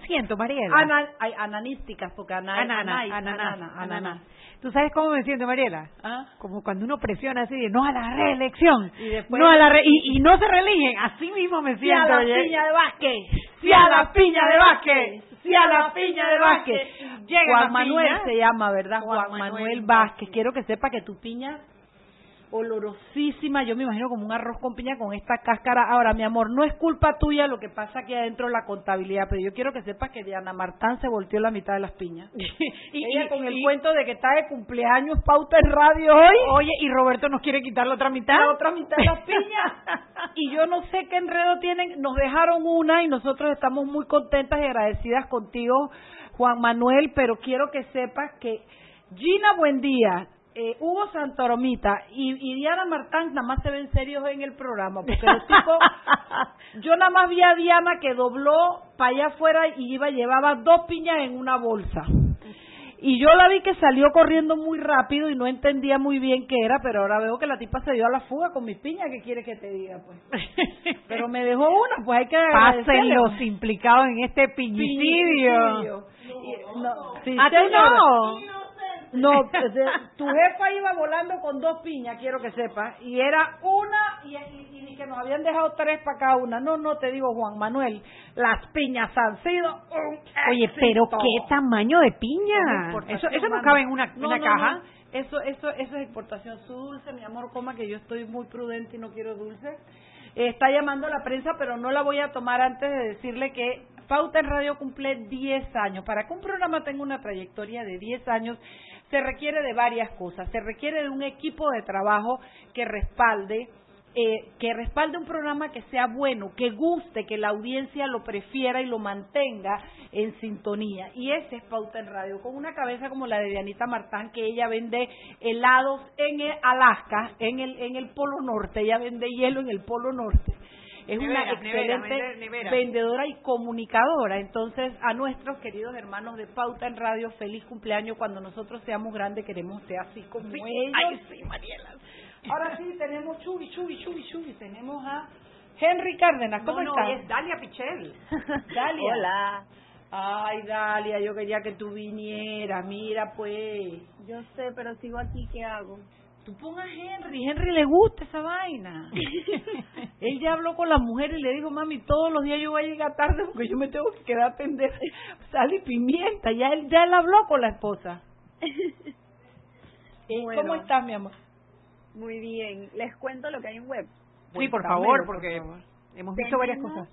Me siento, Mariela? ana- ay, ananísticas, porque ana, Anana, ananá, anana, ananá. anana. ¿Tú sabes cómo me siento, Mariela? ¿Ah? Como cuando uno presiona así de no a la reelección. Y después- no a la re- y, y no se reeligen. Así mismo me Sí a siento. la oye. piña de Vázquez, sí a la piña de Vázquez, sí a la piña de Vázquez. Llega Juan Manuel piña. se llama, ¿verdad? Juan Juan, Manuel Manuel Vázquez. Vázquez. Quiero que sepa que tu piña olorosísima, yo me imagino como un arroz con piña con esta cáscara. Ahora, mi amor, no es culpa tuya lo que pasa aquí adentro de la contabilidad, pero yo quiero que sepas que Diana Martán se volteó la mitad de las piñas. y ella con el cuento de que está de cumpleaños pauta en radio hoy. Oye, y Roberto nos quiere quitar la otra mitad. la otra mitad de las piñas. y yo no sé qué enredo tienen. Nos dejaron una y nosotros estamos muy contentas y agradecidas contigo, Juan Manuel, pero quiero que sepas que Gina Buendía, eh, Hugo Santoromita y, y Diana Martán nada más se ven serios en el programa, porque los tipos, yo nada más vi a Diana que dobló para allá afuera y iba llevaba dos piñas en una bolsa. Y yo la vi que salió corriendo muy rápido y no entendía muy bien qué era, pero ahora veo que la tipa se dio a la fuga con mis piñas. ¿Qué quiere que te diga, pues? Pero me dejó una, pues hay que Pasen los implicados en este piñicidio. No, sí, ¿A señora. no? No, de- tu jefa iba volando con dos piñas, quiero que sepas, y era una y, y- y que nos habían dejado tres para cada una. No, no, te digo, Juan Manuel, las piñas han sido un Oye, pero éxito. qué tamaño de piña. Eso, eso no cabe en una, No, una no, caja. Eso, eso, eso es exportación. Su dulce, mi amor, coma que yo estoy muy prudente y no quiero dulce. Eh, está llamando a la prensa, pero no la voy a tomar antes de decirle que Pauta en Radio cumple 10 años. Para que un programa tenga una trayectoria de 10 años, se requiere de varias cosas. Se requiere de un equipo de trabajo que respalde eh, que respalde un programa que sea bueno, que guste, que la audiencia lo prefiera y lo mantenga en sintonía. Y ese es Pauta en Radio, con una cabeza como la de Dianita Martán, que ella vende helados en el Alaska, en el, en el Polo Norte, ella vende hielo en el Polo Norte. Es una excelente vendedora y comunicadora. Entonces, a nuestros queridos hermanos de Pauta en Radio, feliz cumpleaños. Cuando nosotros seamos grandes, queremos ser así como ellos. Ay, sí, Mariela. Ahora sí, tenemos Chubi, Chubi, Chubi, Chubi. Tenemos a Henry Cárdenas. ¿Cómo no, no, estás? es Dalia Pichel. Dalia. Hola. Ay, Dalia, yo quería que tú vinieras. Mira, pues. Yo sé, pero sigo aquí, ¿qué hago? Tú pon a Henry. Henry le gusta esa vaina. Él ya habló con la mujer y le dijo, mami, todos los días yo voy a llegar tarde porque yo me tengo que quedar a atender sal y pimienta. Ya él, ya él habló con la esposa. Eh, Bueno. ¿Cómo estás, mi amor? Muy bien. Les cuento lo que hay en web. Sí, por favor, por porque favor. hemos visto varias cosas.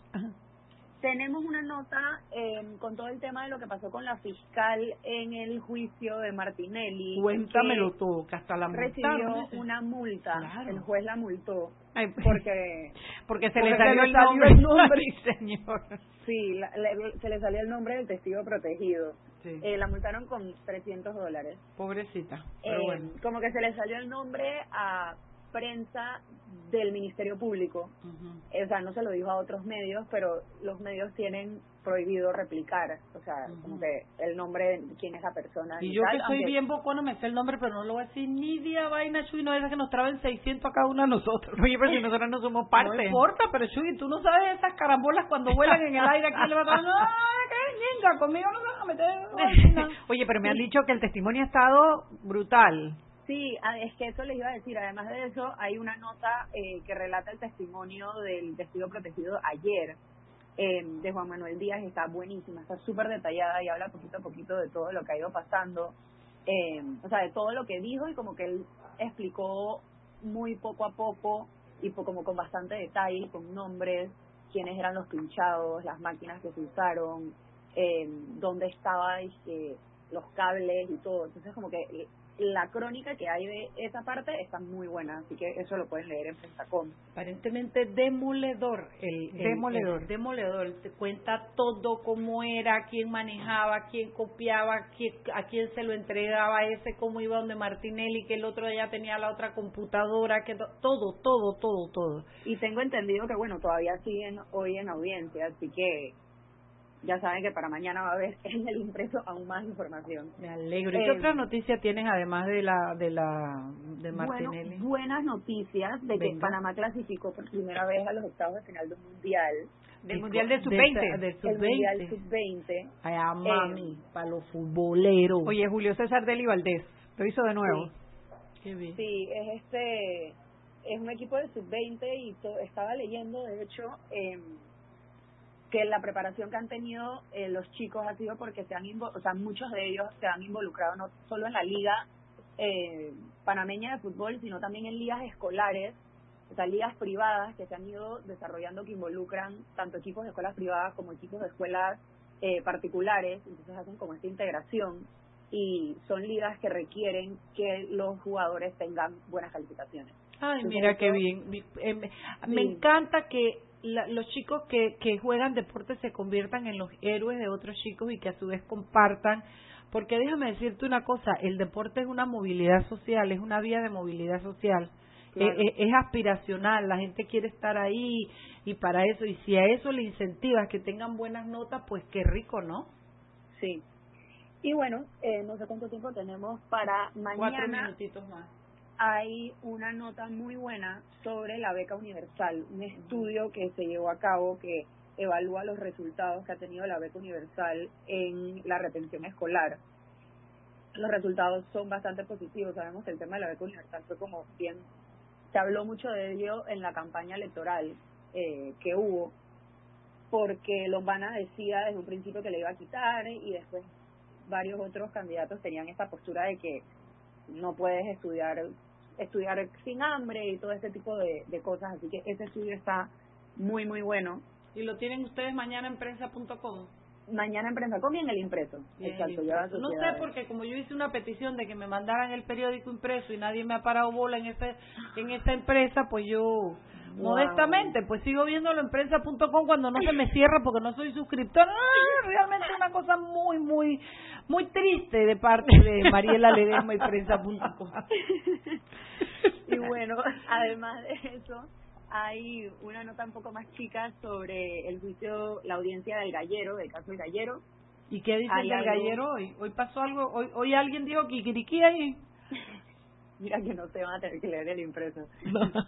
Tenemos una nota eh, con todo el tema de lo que pasó con la fiscal en el juicio de Martinelli. Cuéntamelo que todo, que hasta la Recibió multaron. una multa. Claro. El juez la multó Ay, porque porque se Porque le salió el salió nombre. el nombre. Ay, señor. sí, la- le- se le salía el nombre del testigo protegido. Sí, Eh, la multaron con 300 dólares. pobrecita. Pero Eh, bueno. Como que se le salió el nombre a prensa del Ministerio Público. O sea, no se lo dijo a otros medios, pero los medios tienen prohibido replicar, o sea, como que el nombre de quién es la persona. Y yo tal, que soy aunque- bien bocona me sé el nombre, pero no lo voy a decir ni día vaina, Chuy, no es que nos traben 600 a cada uno de nosotros. Oye, pero si nosotros no somos parte. No importa, pero Chuy, tú no sabes esas carambolas cuando vuelan en el aire aquí le va a dar, no, qué conmigo no van a meter. vaina". Oye, pero me han dicho que el testimonio ha estado brutal. Sí, es que eso les iba a decir. Además de eso, hay una nota eh, que relata el testimonio del testigo protegido ayer eh, de Juan Manuel Díaz. Está buenísima, está súper detallada y habla poquito a poquito de todo lo que ha ido pasando. Eh, o sea, de todo lo que dijo y como que él explicó muy poco a poco y como con bastante detalle, con nombres, quiénes eran los pinchados, las máquinas que se usaron, eh, dónde estaban los cables y todo. Entonces, como que la crónica que hay de esa parte está muy buena, así que eso lo pueden leer en Pentacom. Aparentemente demoledor. El, el- Demoledor. el demoledor. Te cuenta todo cómo era, quién manejaba, quién copiaba, quién, a quién se lo entregaba ese, cómo iba donde Martinelli, que el otro ya tenía la otra computadora, que to- todo, todo, todo, todo. Y tengo entendido que, bueno, todavía siguen hoy en audiencia, así que ya saben que para mañana va a haber en el impreso aún más información. Me alegro. ¿Y qué Eh, otra noticia tienes además de la de la de Martinelli? Bueno, buenas noticias de que Venga. Panamá clasificó por primera vez a los octavos de final del Mundial. Del Mundial de de Sub-20. esa- del El Mundial Sub-20. Sub-20. Ay, a mami, para los futboleros. Oye, Julio César Deli Valdés. Lo hizo de nuevo. qué bien. Sí, es este es un equipo de sub-20 y to- estaba leyendo, de hecho, eh, que la preparación que han tenido eh, los chicos ha sido porque se han, o sea, muchos de ellos se han involucrado no solo en la liga eh, panameña de fútbol, sino también en ligas escolares, o sea, ligas privadas que se han ido desarrollando que involucran tanto equipos de escuelas privadas como equipos de escuelas eh, particulares, entonces hacen como esta integración y son ligas que requieren que los jugadores tengan buenas calificaciones. Ay, Entonces, mira qué bien. Eh, me- Me Sí. encanta que la- los chicos que, que juegan deporte se conviertan en los héroes de otros chicos y que a su vez compartan. Porque déjame decirte una cosa, el deporte es una movilidad social, es una vía de movilidad social. Claro. Eh, eh, es aspiracional, la gente quiere estar ahí y para eso, y si a eso le incentivas que tengan buenas notas, pues qué rico, ¿no? Sí. Y bueno, eh, no sé cuánto tiempo tenemos para Cuatro mañana. minutitos más. Hay una nota muy buena sobre la beca universal, un estudio que se llevó a cabo que evalúa los resultados que ha tenido la beca universal en la retención escolar. Los resultados son bastante positivos. Sabemos que el tema de la beca universal fue como bien, se habló mucho de ello en la campaña electoral eh, que hubo, porque Lombana decía desde un principio que le iba a quitar y después varios otros candidatos tenían esta postura de que no puedes estudiar estudiar sin hambre y todo ese tipo de, de cosas así que ese estudio está muy muy bueno Y lo tienen ustedes mañana en prensa.com. mañana en prensa y en el impreso exacto impreso. ya las No sé porque como yo hice una petición de que me mandaran el periódico impreso y nadie me ha parado bola en ese en esta empresa, pues yo modestamente pues sigo viéndolo en prensa.com cuando no se me cierra porque no soy suscriptor. Ah, realmente una cosa muy muy muy triste de parte de Mariela Ledesma y prensa.com. y bueno además de eso hay una nota un poco más chica sobre el juicio la audiencia del gallero del caso del gallero ¿Y qué dice Hay el algo- gallero hoy? Hoy pasó algo, hoy, hoy alguien dijo kikiriki ahí. Mira que no se van a tener que leer el impreso.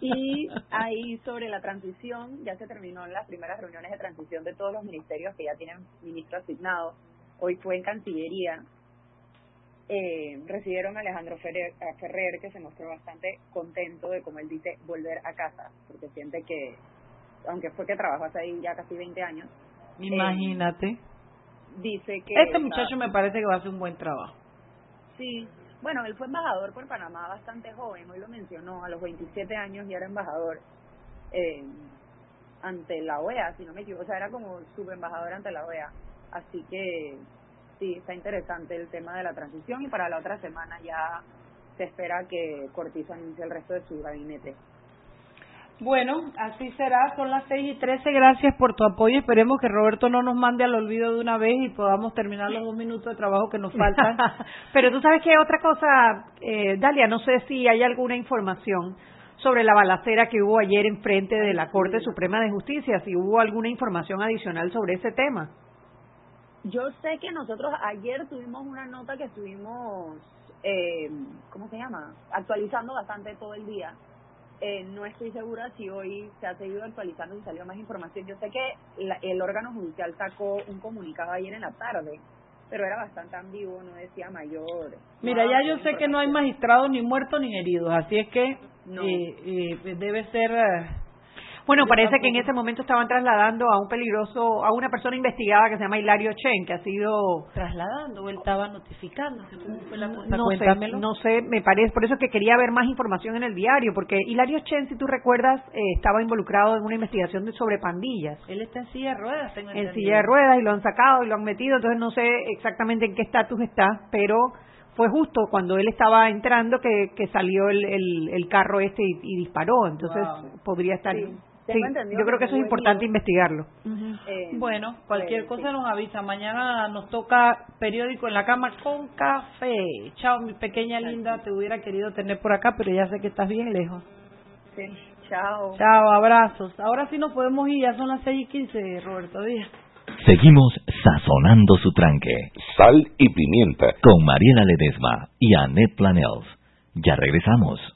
Y ahí sobre la transición, ya se terminó las primeras reuniones de transición de todos los ministerios que ya tienen ministro asignado. Hoy fue en Cancillería. Eh, recibieron a Alejandro Ferrer, a Ferrer, que se mostró bastante contento de, como él dice, volver a casa, porque siente que, aunque fue que trabajó hace ahí ya casi 20 años, Imagínate. dice que... Este muchacho me parece que va a hacer un buen trabajo. Sí, bueno, él fue embajador por Panamá bastante joven, hoy lo mencionó, a los 27 años ya era embajador eh, ante la OEA, si no me equivoco, o sea, era como subembajador ante la OEA. Así que sí, está interesante el tema de la transición y para la otra semana ya se espera que Cortizo anuncie el resto de su gabinete. Bueno, así será. Son las 6 y 13. Gracias por tu apoyo. Esperemos que Roberto no nos mande al olvido de una vez y podamos terminar los dos minutos de trabajo que nos faltan. Pero tú sabes que otra cosa, eh, Dalia, no sé si hay alguna información sobre la balacera que hubo ayer en frente de la Corte Suprema de Justicia, si hubo alguna información adicional sobre ese tema. Yo sé que nosotros ayer tuvimos una nota que estuvimos, eh, ¿cómo se llama? Actualizando bastante todo el día. Eh, no estoy segura si hoy se ha seguido actualizando y salió más información. Yo sé que el órgano judicial sacó un comunicado ayer en la tarde pero era bastante ambiguo, no decía mayor. Mira, ya yo sé que no hay magistrados ni muertos ni heridos, así es que eh, eh, debe ser bueno, parece que en ese momento estaban trasladando a un peligroso, a una persona investigada que se llama Hilario Chen, que ha sido trasladando, o él estaba notificando, ¿cómo fue la cosa? No sé, no sé, me parece, por eso que quería ver más información en el diario, porque Hilario Chen, si tú recuerdas, eh, estaba involucrado en una investigación de sobre pandillas. Él está en silla de ruedas, tengo En silla de ruedas y lo han sacado y lo han metido, entonces no sé exactamente en qué estatus está, pero fue justo cuando él estaba entrando que, que salió el, el, carro este y, disparó, entonces podría estar yo creo que eso es importante investigarlo. Eh, bueno, cualquier cosa nos avisa. Mañana nos toca periódico en la cama con café. Chao, mi pequeña linda. Te hubiera querido tener por acá, pero ya sé que estás bien lejos. Sí, chao. Chao, abrazos. Ahora sí nos podemos ir. Ya son las seis y quince, Roberto Díaz. Seguimos sazonando su tranque. Sal y pimienta. Con Mariela Ledesma y Annette Planels. Ya regresamos.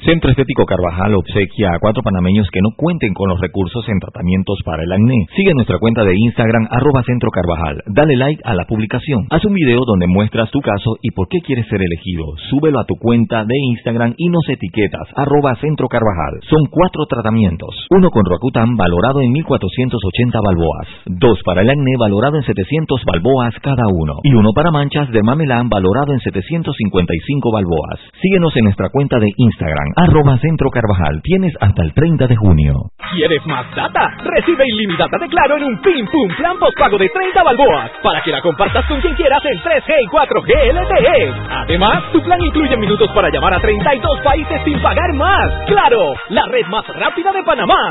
Centro Estético Carvajal obsequia a cuatro panameños que no cuenten con los recursos en tratamientos para el acné. Sigue nuestra cuenta de Instagram arroba Centro Carvajal. Dale like a la publicación. Haz un video donde muestras tu caso y por qué quieres ser elegido. Súbelo a tu cuenta de Instagram y nos etiquetas arroba Centro Carvajal. Son cuatro tratamientos. Uno con Roacutan valorado en 1480 balboas. Dos para el acné valorado en 700 balboas cada uno. Y uno para manchas de mamelán valorado en 755 balboas. Síguenos en nuestra cuenta de Instagram arroba Centro Carvajal. Tienes hasta el 30 de junio. ¿Quieres más data? Recibe ilimitada de Claro en un Pim Pum Plan Postpago de 30 balboas para que la compartas con quien quieras en 3G y 4G LTE. Además, tu plan incluye minutos para llamar a 32 países sin pagar más. ¡Claro! La red más rápida de Panamá.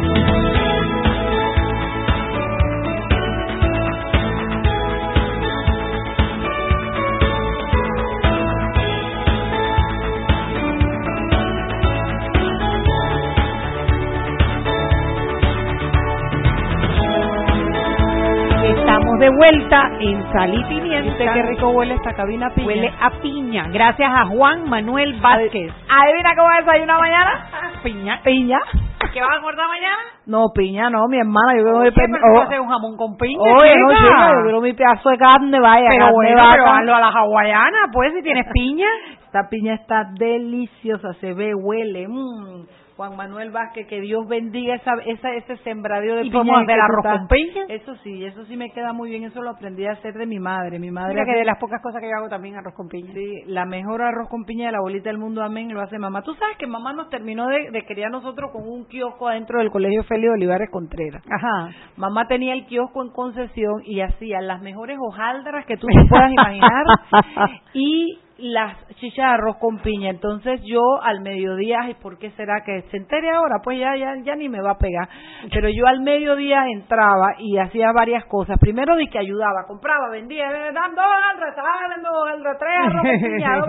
Vuelta en Sal y Pimienta. ¿Viste qué rico huele esta cabina piña? Huele a piña. Gracias a Juan Manuel Vázquez. ¿Adivina cómo desayuna mañana? Piña. Piña. ¿Qué vas a acordar mañana? No, piña no, mi hermana. Yo quiero mi pe- oh, haces un jamón con piña. Oye, no, chica. yo quiero mi pedazo de carne, vaya. Pero carne bueno, vaca. pero hazlo a la hawaiana, pues, si tienes piña. Esta piña está deliciosa, se ve, huele. mm. Juan Manuel Vázquez, que Dios bendiga esa, esa, ese sembradío de ¿Y piña. podemos en que hacer tú arroz con piña? Eso sí, eso sí me queda muy bien. Eso lo aprendí a hacer de mi madre. Mi madre Mira que de las pocas cosas que yo hago también arroz con piña. Sí, la mejor arroz con piña de la bolita del mundo, amén, lo hace mamá. Tú sabes que mamá nos terminó de, de criar nosotros con un kiosco adentro del colegio Félix Olivares Contreras. Ajá. Mamá tenía el kiosco en Concesión y hacía las mejores hojaldras que tú te puedas imaginar y las chichas de arroz con piña. Entonces yo al mediodía, ay, ¿por qué será que se entere ahora? Pues ya, ya, ya ni me va a pegar. Pero yo al mediodía entraba y hacía varias cosas. Primero de que ayudaba, compraba, vendía, eh, dando tres arroz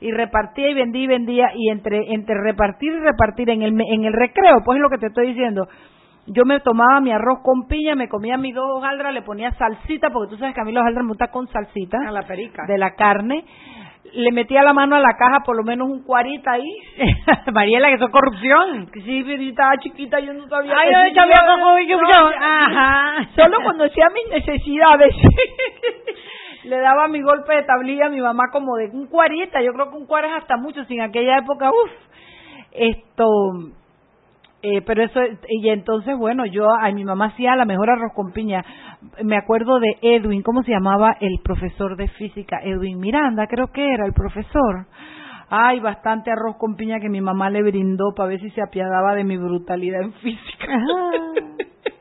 y repartía y vendía y vendía y entre entre repartir y repartir en el en el recreo, pues es lo que te estoy diciendo. Yo me tomaba mi arroz con piña, me comía mis dos hojaldras, le ponía salsita, porque tú sabes que a mí los hojaldras me gustan con salsita. A la perica. De la carne. Le metía la mano a la caja, por lo menos un cuarita ahí. Mariela, que eso es corrupción. Sí, pero yo estaba chiquita, yo no sabía. Ay, yo sabía yo- Ajá. Solo cuando hacía mis necesidades. Le daba mi golpe de tablilla a mi mamá como de un cuarita. Yo creo que un cuarto es hasta mucho. Sin aquella época, uff. Esto. Eh, pero eso, y entonces, bueno, yo, a mi mamá hacía la mejor arroz con piña. Me acuerdo de Edwin, ¿cómo se llamaba el profesor de física? Edwin Miranda, creo que era el profesor. Ay, bastante arroz con piña que mi mamá le brindó para ver si se apiadaba de mi brutalidad en física.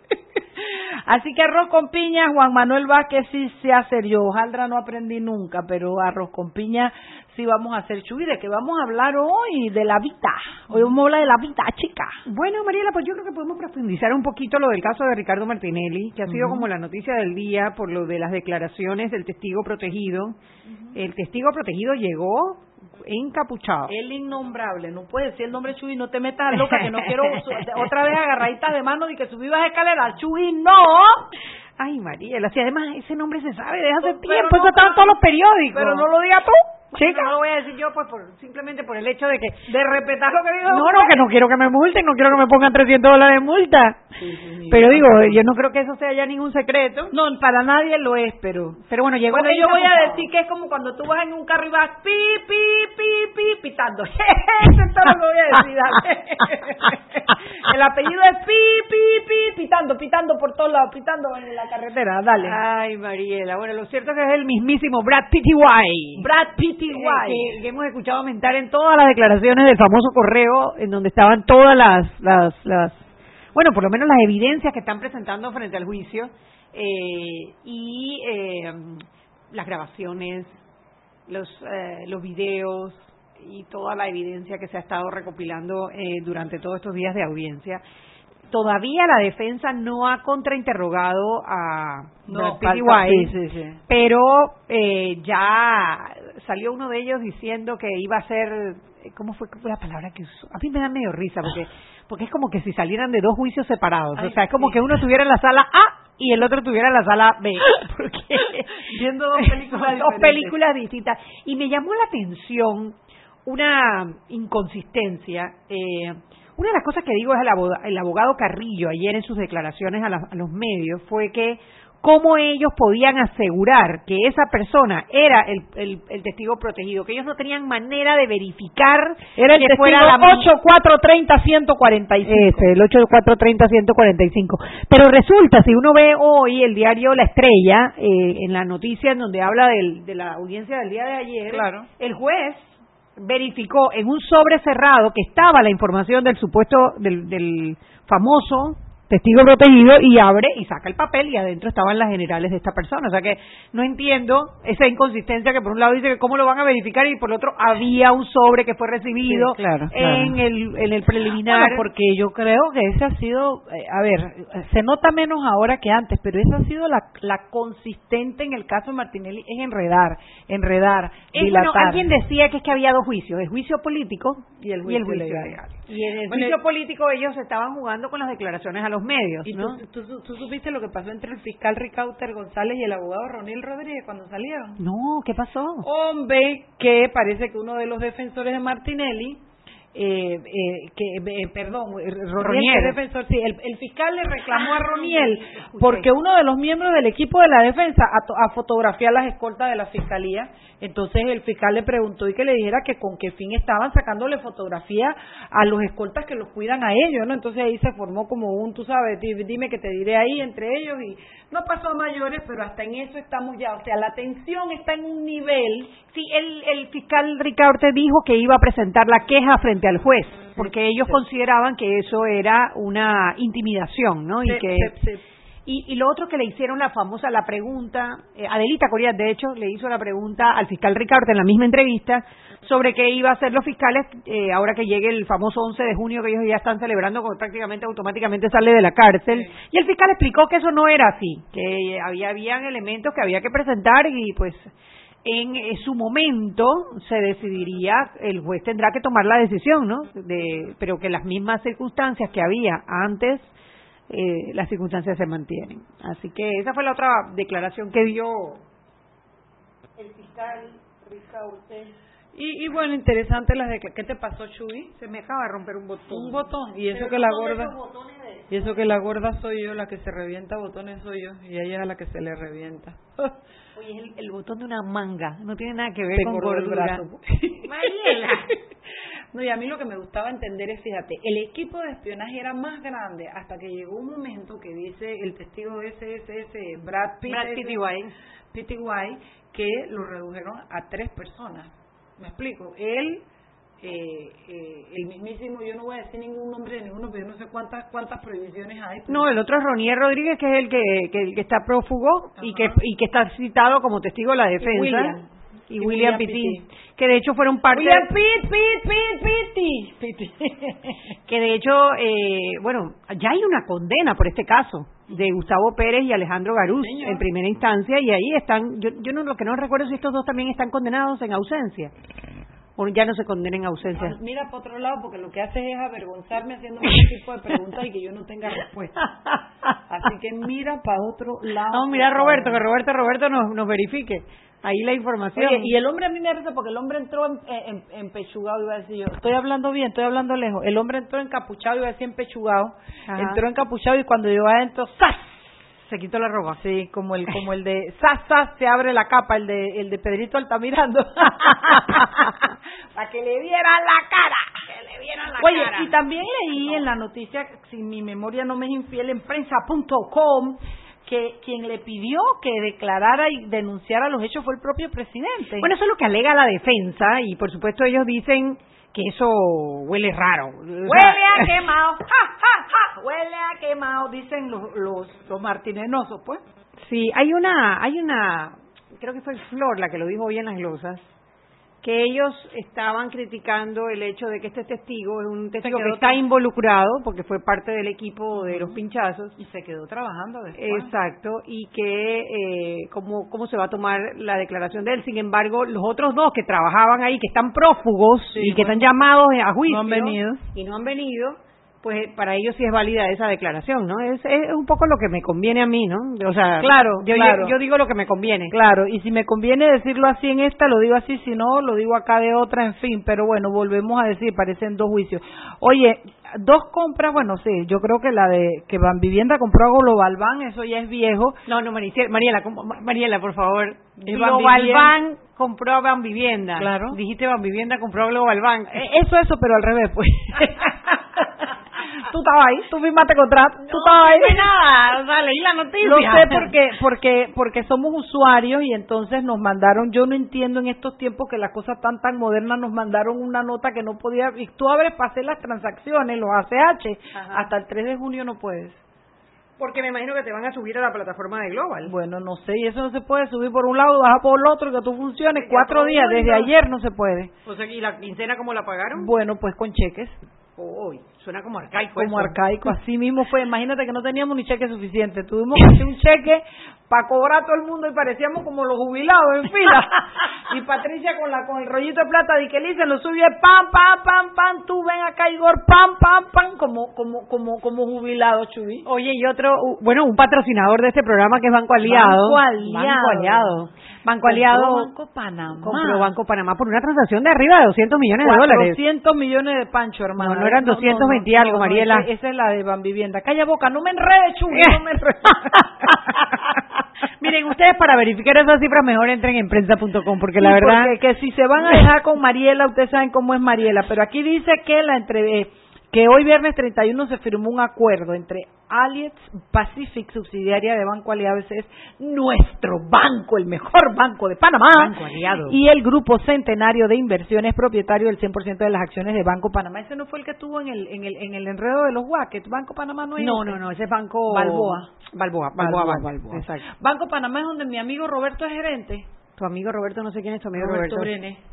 Así que arroz con piña, Juan Manuel Vázquez sí sé hacer yo. Hojaldra no aprendí nunca, pero arroz con piña sí vamos a hacer. Chuy, ¿de qué vamos a hablar hoy? De la vida. Hoy vamos a hablar de la vida, chica. Bueno, Mariela, pues yo creo que podemos profundizar un poquito lo del caso de Ricardo Martinelli, que ha sido como la noticia del día por lo de las declaraciones del testigo protegido. El testigo protegido llegó encapuchado. El innombrable, no puedes decir el nombre Chuy, no te metas loca, que no quiero otra vez agarraditas de mano y que subí las escaleras. Chuy, no. Ay, Mariela, si además ese nombre se sabe desde hace tiempo, no, eso está en todos los periódicos. Pero no lo digas tú. Chica. No lo voy a decir yo pues por, simplemente por el hecho de que... De respetar lo que digo. No, no, que no quiero que me multen, no quiero que me pongan 300 dólares de multa. Pero digo, yo no creo que eso sea ya ningún secreto. No, para nadie lo es, pero... Pero bueno, llegó Bueno, yo voy a decir que es como cuando tú vas en un carro y vas pi, pi, pi, pi, pitando. Eso es todo lo que voy a decir, dale. El apellido es pi, pi, pi, pitando, pitando por todos lados, pitando en la carretera, dale. Ay, Mariela. Bueno, lo cierto es que es el mismísimo Brad Pitty Brad Pitty Eh, que, que hemos escuchado aumentar en todas las declaraciones del famoso correo, en donde estaban todas las, las, las bueno, por lo menos las evidencias que están presentando frente al juicio eh, y eh, las grabaciones, los, eh, los videos y toda la evidencia que se ha estado recopilando eh, durante todos estos días de audiencia. Todavía la defensa no ha contrainterrogado a No, Brad Pitt y White, sí, sí, sí. pero eh, ya salió uno de ellos diciendo que iba a ser, eh, ¿cómo fue, la palabra que usó? A mí me da medio risa porque porque es como que si salieran de dos juicios separados, Ay, o sea, es como sí. que uno estuviera en la sala A y el otro estuviera en la sala B, porque Viendo dos películas dos películas distintas y me llamó la atención una inconsistencia. Eh, una de las cosas que digo es el abogado, el abogado Carrillo ayer en sus declaraciones a, la- a los medios fue que cómo ellos podían asegurar que esa persona era el, el, el testigo protegido, que ellos no tenían manera de verificar Era el que testigo fuera la mi- 8430-145. Ese, el 8430-145. Pero resulta, si uno ve hoy el diario La Estrella, eh, en la noticia en donde habla del- de la audiencia del día de ayer, Claro. el juez verificó en un sobre cerrado que estaba la información del supuesto, del, del famoso testigo protegido y abre y saca el papel y adentro estaban las generales de esta persona. O sea que no entiendo esa inconsistencia que por un lado dice que cómo lo van a verificar y por el otro había un sobre que fue recibido Sí, claro, claro. en el en el preliminar. Bueno, porque yo creo que ese ha sido, eh, a ver, se nota menos ahora que antes, pero esa ha sido la, la consistente en el caso de Martinelli, es enredar, enredar, Eh, bueno, dilatar. alguien decía que es que había dos juicios, el juicio político Y el juicio legal. Y en el Bueno, juicio político ellos estaban jugando con las declaraciones a los medios, ¿Y ¿no? tú, tú, tú supiste lo que pasó entre el fiscal Ricauter González y el abogado Ronil Rodríguez cuando salieron? No, ¿qué pasó? Hombre, que parece que uno de los defensores de Martinelli, eh, eh, que, eh, perdón, eh, Roniel, es defensor, sí, el, el fiscal le reclamó a Roniel porque uno de los miembros del equipo de la defensa a, to- a fotografiar las escoltas de la fiscalía, entonces el fiscal le preguntó y que le dijera que con qué fin estaban sacándole fotografía a los escoltas que los cuidan a ellos, ¿no? Entonces ahí se formó como un, tú sabes, di- dime que te diré ahí entre ellos y no pasó a mayores, pero hasta en eso estamos ya, o sea, la tensión está en un nivel. Sí, el, el fiscal Ricaurte dijo que iba a presentar la queja frente al juez, porque ellos consideraban que eso era una intimidación, ¿no? Y Se- que se- se- y, y lo otro que le hicieron la famosa la pregunta, eh, Adelita Coria de hecho le hizo la pregunta al fiscal Ricaurte en la misma entrevista sobre qué iba a hacer los fiscales eh, ahora que llegue el famoso 11 de junio que ellos ya están celebrando, cuando prácticamente automáticamente sale de la cárcel. Y el fiscal explicó que eso no era así, que había habían elementos que había que presentar y pues en eh, su momento se decidiría, el juez tendrá que tomar la decisión, ¿no? De, pero que las mismas circunstancias que había antes, eh, las circunstancias se mantienen. Así que esa fue la otra declaración que dio el fiscal Ricaurte. Y, y bueno, interesante las de ¿qué te pasó, Chuy? Se me acaba de romper un botón. Un botón y eso Pero que la gorda de- y eso que la gorda soy yo, la que se revienta botones soy yo y ella es la que se le revienta. Oye, es el, el botón de una manga, no tiene nada que ver Te con gordura. Mariela. No, y a mí lo que me gustaba entender es, fíjate, el equipo de espionaje era más grande hasta que llegó un momento que dice el testigo SSS, Brad Pitt, Brad que lo redujeron a tres personas. ¿Me explico? Él, eh, eh, el mismísimo, yo no voy a decir ningún nombre de ninguno, pero yo no sé cuántas cuántas prohibiciones hay. No, el otro es Ronier Rodríguez, que es el que, que, el que está prófugo y que, y que está citado como testigo de la defensa. William. Y Y William William Pitti, Pitti. que de hecho fueron parte... William Pitt, Pitt, Pitt, Pitti. que de hecho, eh, bueno, ya hay una condena por este caso de Gustavo Pérez y Alejandro Garús Señor. en primera instancia y ahí están, yo, yo no lo que no recuerdo si estos dos también están condenados en ausencia ya no se condena en ausencia. Ah, Mira para otro lado porque lo que hace es avergonzarme haciéndome ese tipo de preguntas y que yo no tenga respuesta. Así que mira para otro lado. Vamos a mirar a Roberto, que Roberto, Roberto nos, nos verifique ahí la información. Oye, y el hombre a mí me risa porque el hombre entró en, en, empechugado, iba a decir yo. Estoy hablando bien, estoy hablando lejos. El hombre entró encapuchado, iba a decir empechugado. Ajá. Entró encapuchado y cuando llegó adentro, ¡zas! Se quitó la ropa. Sí, como el como el de ¡zas, zas! Se abre la capa, el de el de Pedrito Altamirando. Para que le vieran la cara. Que le vieran la Oye, cara. y también leí en la noticia, si mi memoria no me es infiel, en prensa.com, que quien le pidió que declarara y denunciara los hechos fue el propio presidente. Bueno, eso es lo que alega la defensa y por supuesto ellos dicen que eso huele raro. Huele a quemado, ja, ja, ja, huele a quemado, dicen los, los, los martinenosos, pues. Sí, hay una, hay una, creo que fue Flor la que lo dijo hoy en las glosas, que ellos estaban criticando el hecho de que este testigo es un testigo que está involucrado porque fue parte del equipo de los pinchazos. Y se quedó trabajando después. Exacto, y que eh, cómo, cómo se va a tomar la declaración de él. Sin embargo, los otros dos que trabajaban ahí, que están prófugos Sí, y que bueno. están llamados a juicio No han venido. y no han venido, pues para ellos sí es válida esa declaración, ¿no? Es, es un poco lo que me conviene a mí, ¿no? O sea, claro, yo, claro. yo, digo lo que me conviene. Claro, y si me conviene decirlo así en esta, lo digo así, si no, lo digo acá de otra, en fin, pero bueno, volvemos a decir, parecen dos juicios. Oye, dos compras, bueno, sí, yo creo que la de que Van Vivienda compró a Global Bank, eso ya es viejo. No, no, Mariela, Mariela, por favor. Global Bank compró a Van Vivienda. Claro. Dijiste Van Vivienda compró a Global Bank. Eh, eso, eso, pero al revés, pues. tú estabas ahí, tú firmaste contrato, tú estabas ahí. No nada, o sea, leí la noticia. Lo sé porque, porque, porque somos usuarios y entonces nos mandaron, yo no entiendo en estos tiempos que las cosas tan tan modernas nos mandaron una nota que no podía, y tú abres para hacer las transacciones, los ACH, hasta el 3 de junio no puedes. Porque me imagino que te van a subir a la plataforma de Global. Bueno, no sé, y eso no se puede subir por un lado, bajar por el otro, que tú funcione. Cuatro días, desde ayer no se puede. O sea, ¿y la quincena cómo la pagaron? Bueno, pues con cheques. Suena como arcaico. Como arcaico, así mismo fue. Imagínate que no teníamos ni cheque suficiente. Tuvimos que hacer un cheque para cobrar a todo el mundo y parecíamos como los jubilados en fila. y Patricia con la con el rollito de plata de que dicen, lo subió pam, pam, pam, pam, tú ven acá Igor, pam, pam, pam, como, como, como, como jubilado, Chubi. Oye, y otro, bueno, un patrocinador de este programa que es Banco Aliado. Banco Aliado. Banco Aliado. Banco Aliado. Banco Panamá. Compró Banco Panamá por una transacción de arriba de 200 millones de dólares. 200 millones de pancho, hermano. No, no eran 220 y algo, Mariela. esa, es la de Van Vivienda. Calla boca, no me enredes, Chubi, no me enredes. Miren, ustedes para verificar esas cifras mejor entren en prensa.com porque la verdad que si se van a dejar con Mariela, ustedes saben cómo es Mariela, pero aquí dice que la entre que hoy viernes 31 se firmó un acuerdo entre Allianz Pacific, subsidiaria de Banco Aliado, ese es nuestro banco, el mejor banco de Panamá, banco aliado. y el Grupo Centenario de Inversiones, propietario del 100% de las acciones de Banco Panamá. Ese no fue el que estuvo en el, en el, en el enredo de los Wackets. Banco Panamá no es No, ese. no, no, ese es Banco Balboa. Balboa, Balboa, Balboa, Balboa. Exacto. Banco Panamá es donde mi amigo Roberto es gerente. Tu amigo Roberto, no sé quién es tu amigo Roberto Roberto. Brenes.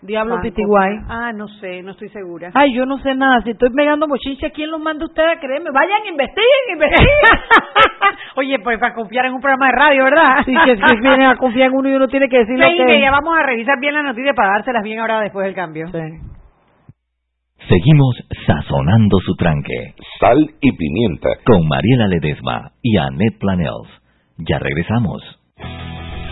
Diablo Pitiguay. Ah, no sé, no estoy segura. Ay, yo no sé nada. Si estoy pegando mochincha, ¿quién los manda ustedes a creerme? Vayan, investiguen, investiguen. Oye, pues para confiar en un programa de radio, ¿verdad? Sí, que, que vienen a confiar en uno y uno tiene que decir lo Sí, que ya vamos a revisar bien la noticia para dárselas bien ahora después del cambio. Seguimos sazonando su tranque. Sal y pimienta. Con Mariela Ledesma y Annette Planels. Ya regresamos.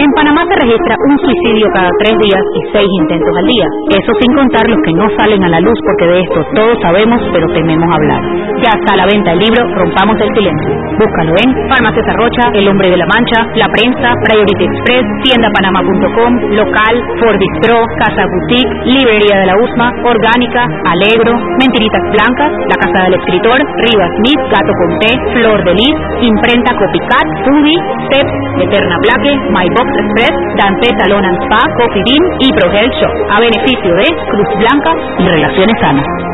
En Panamá se registra un suicidio cada tres días y seis intentos al día. Eso sin contar los que no salen a la luz porque de esto todos sabemos pero tememos hablar. Ya está a la venta el libro Rompamos el Silencio. Búscalo en Farmacia Rocha, El Hombre de la Mancha, La Prensa, Priority Express, tiendapanama.com, Local, Ford Pro, Casa Boutique, Librería de la USMA, Orgánica, Alegro, Mentiritas Blancas, La Casa del Escritor, Rivas Smith, Gato con Té, Flor de Lis, Imprenta Copycat, Foodie, Steps, Eterna Blaque, My Box Express, Dante Salon and Spa, Coffee Bean y ProHealth Shop, a beneficio de Cruz Blanca y Relaciones Sanas.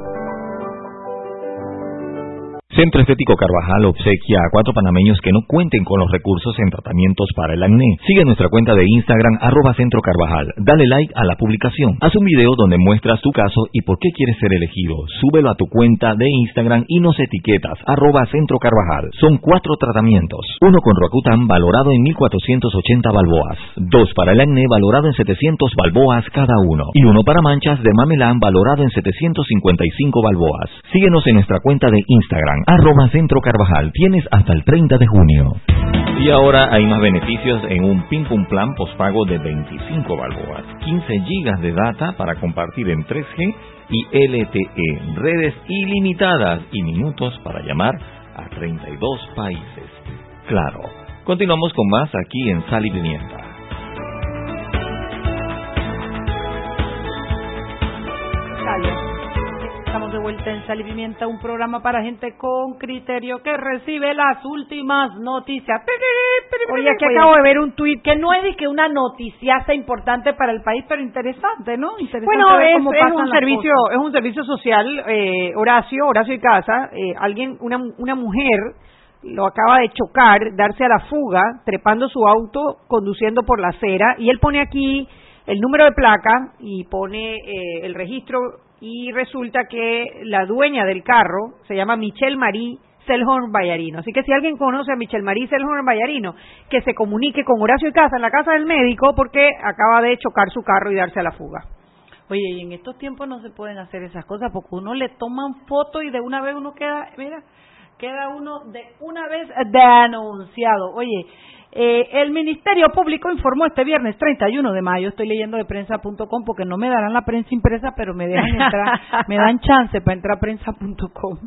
Centro Estético Carvajal obsequia a cuatro panameños que no cuenten con los recursos en tratamientos para el acné. Sigue nuestra cuenta de Instagram arroba Centro. Dale like a la publicación. Haz un video donde muestras tu caso y por qué quieres ser elegido. Súbelo a tu cuenta de Instagram y nos etiquetas arroba Centro. Son cuatro tratamientos. Uno con Roacutan valorado en 1480 balboas. Dos para el acné valorado en 700 balboas cada uno. Y uno para manchas de mamelán valorado en 755 balboas. Síguenos en nuestra cuenta de Instagram, arroba Centro Carvajal. Tienes hasta el 30 de junio. Y ahora hay más beneficios en un Pim Pum Plan pospago de 25 balboas, 15 gigas de data para compartir en 3G y LTE, redes ilimitadas y minutos para llamar a 32 países. Claro. Continuamos con más aquí en Sal y Pimienta. Vuelta en Sal y Pimienta, un programa para gente con criterio que recibe las últimas noticias. Oye, aquí acabo de ver un tuit que no es que una noticiaza importante para el país, pero interesante, ¿no? Interesante bueno, es, cómo es pasan un servicio, cosas. es un servicio social, eh, Horacio, Horacio y Casa, eh, alguien, una, una mujer lo acaba de chocar, darse a la fuga, trepando su auto, conduciendo por la acera, y él pone aquí el número de placa y pone eh, el registro y resulta que la dueña del carro se llama Michelle Marie Selhorn Bayarino. Así que si alguien conoce a Michelle Marie Selhorn Bayarino, que se comunique con Horacio y Casa en la casa del médico porque acaba de chocar su carro y darse a la fuga. Oye, y en estos tiempos no se pueden hacer esas cosas porque uno le toman foto y de una vez uno queda, mira, queda uno de una vez denunciado. Oye, eh, el Ministerio Público informó este viernes 31 de mayo, estoy leyendo de prensa.com porque no me darán la prensa impresa, pero me dejan entrar, me dan chance para entrar a prensa.com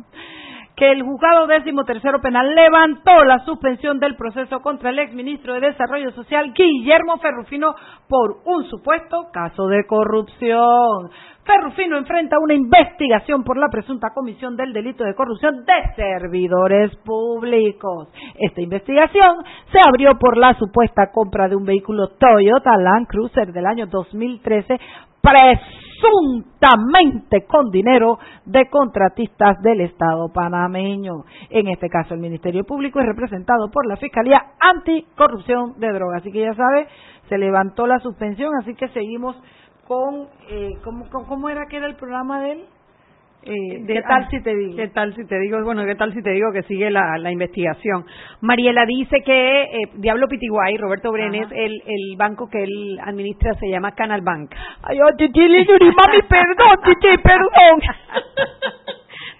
que el juzgado décimo tercero penal levantó la suspensión del proceso contra el exministro de Desarrollo Social Guillermo Ferrufino por un supuesto caso de corrupción. Ferrufino enfrenta una investigación por la presunta comisión del delito de corrupción de servidores públicos. Esta investigación se abrió por la supuesta compra de un vehículo Toyota Land Cruiser del año 2013 presuntamente con dinero de contratistas del Estado panameño. En este caso, el Ministerio Público es representado por la Fiscalía Anticorrupción de Drogas. Así que ya sabe, se levantó la suspensión, así que seguimos con, eh, ¿cómo, era que era el programa de él? Eh, De- ¿Qué tal ah, si te digo? ¿Qué tal si te digo? Bueno, ¿qué tal si te digo que sigue la, la investigación? Mariela dice que eh, Diablo Pitiguay, Roberto Brenes, el, el banco que él administra se llama Canal Bank. Ay, oh, Titi, mami, perdón, Titi, perdón.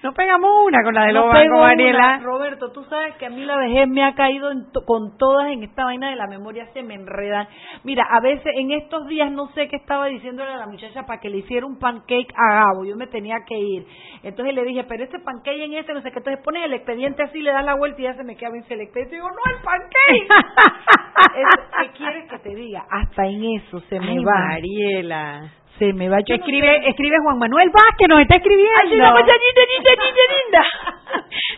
No pegamos una con la de los No bancos. Mariela. Roberto, tú sabes que a mí la vejez me ha caído en to- con todas en esta vaina de la memoria, se me enredan. Mira, a veces en estos días no sé qué estaba diciéndole a la muchacha para que le hiciera un pancake a Gabo, yo me tenía que ir. Entonces le dije, pero este pancake en este, no sé qué, entonces pones el expediente así, le das la vuelta y ya se me queda bien el expediente. Y digo, no, el pancake. Es- ¿Qué quieres que te diga? Hasta en eso se me Ay, va. Mariela. Se me va. Yo no escribe, sé. escribe Juan Manuel Vázquez, nos está escribiendo. Ay, la linda, linda, linda.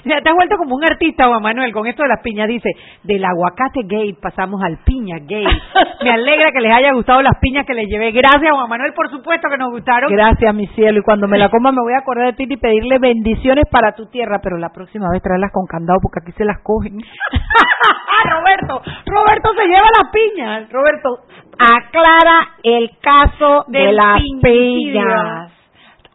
Ya te has vuelto como un artista, Juan Manuel, con esto de las piñas. Dice, del aguacate gay pasamos al piña gay. Me alegra que les haya gustado las piñas que les llevé. Gracias, Juan Manuel, por supuesto que nos gustaron. Gracias, mi cielo. Y cuando me la coma me voy a acordar de ti y pedirle bendiciones para tu tierra, pero la próxima vez traerlas con candado porque aquí se las cogen. Roberto, Roberto se lleva las piñas. Roberto, aclara el caso de Del las piñas.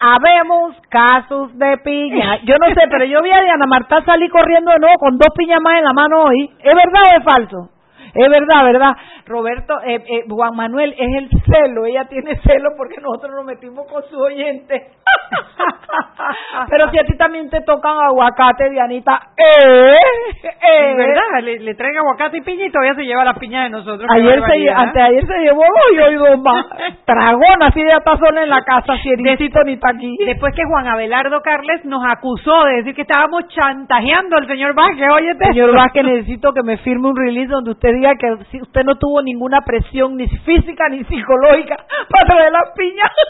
Habemos casos de piñas. Yo no sé, pero yo vi a Diana Marta salir corriendo de nuevo con dos piñas más en la mano hoy. ¿Es verdad o es falso? Es verdad, ¿verdad? Roberto, eh, eh, Juan Manuel, es el celo. Ella tiene celo porque nosotros nos metimos con su oyente. Pero si a ti también te tocan aguacate, Dianita, ¿eh? ¿eh? Verdad, le, le traen aguacate y piña y todavía se lleva las piñas de nosotros. Ayer se, barbaridad. anteayer se llevó dos y hoy dos más. Tragona, así de atazón en la casa, si Ericito ni está aquí. Después que Juan Abelardo Carles nos acusó de decir que estábamos chantajeando al señor Vázquez, óyete. Señor Vázquez, necesito que me firme un release donde usted diga que si usted no tuvo ninguna presión, ni física ni psicológica, para traer las piñas.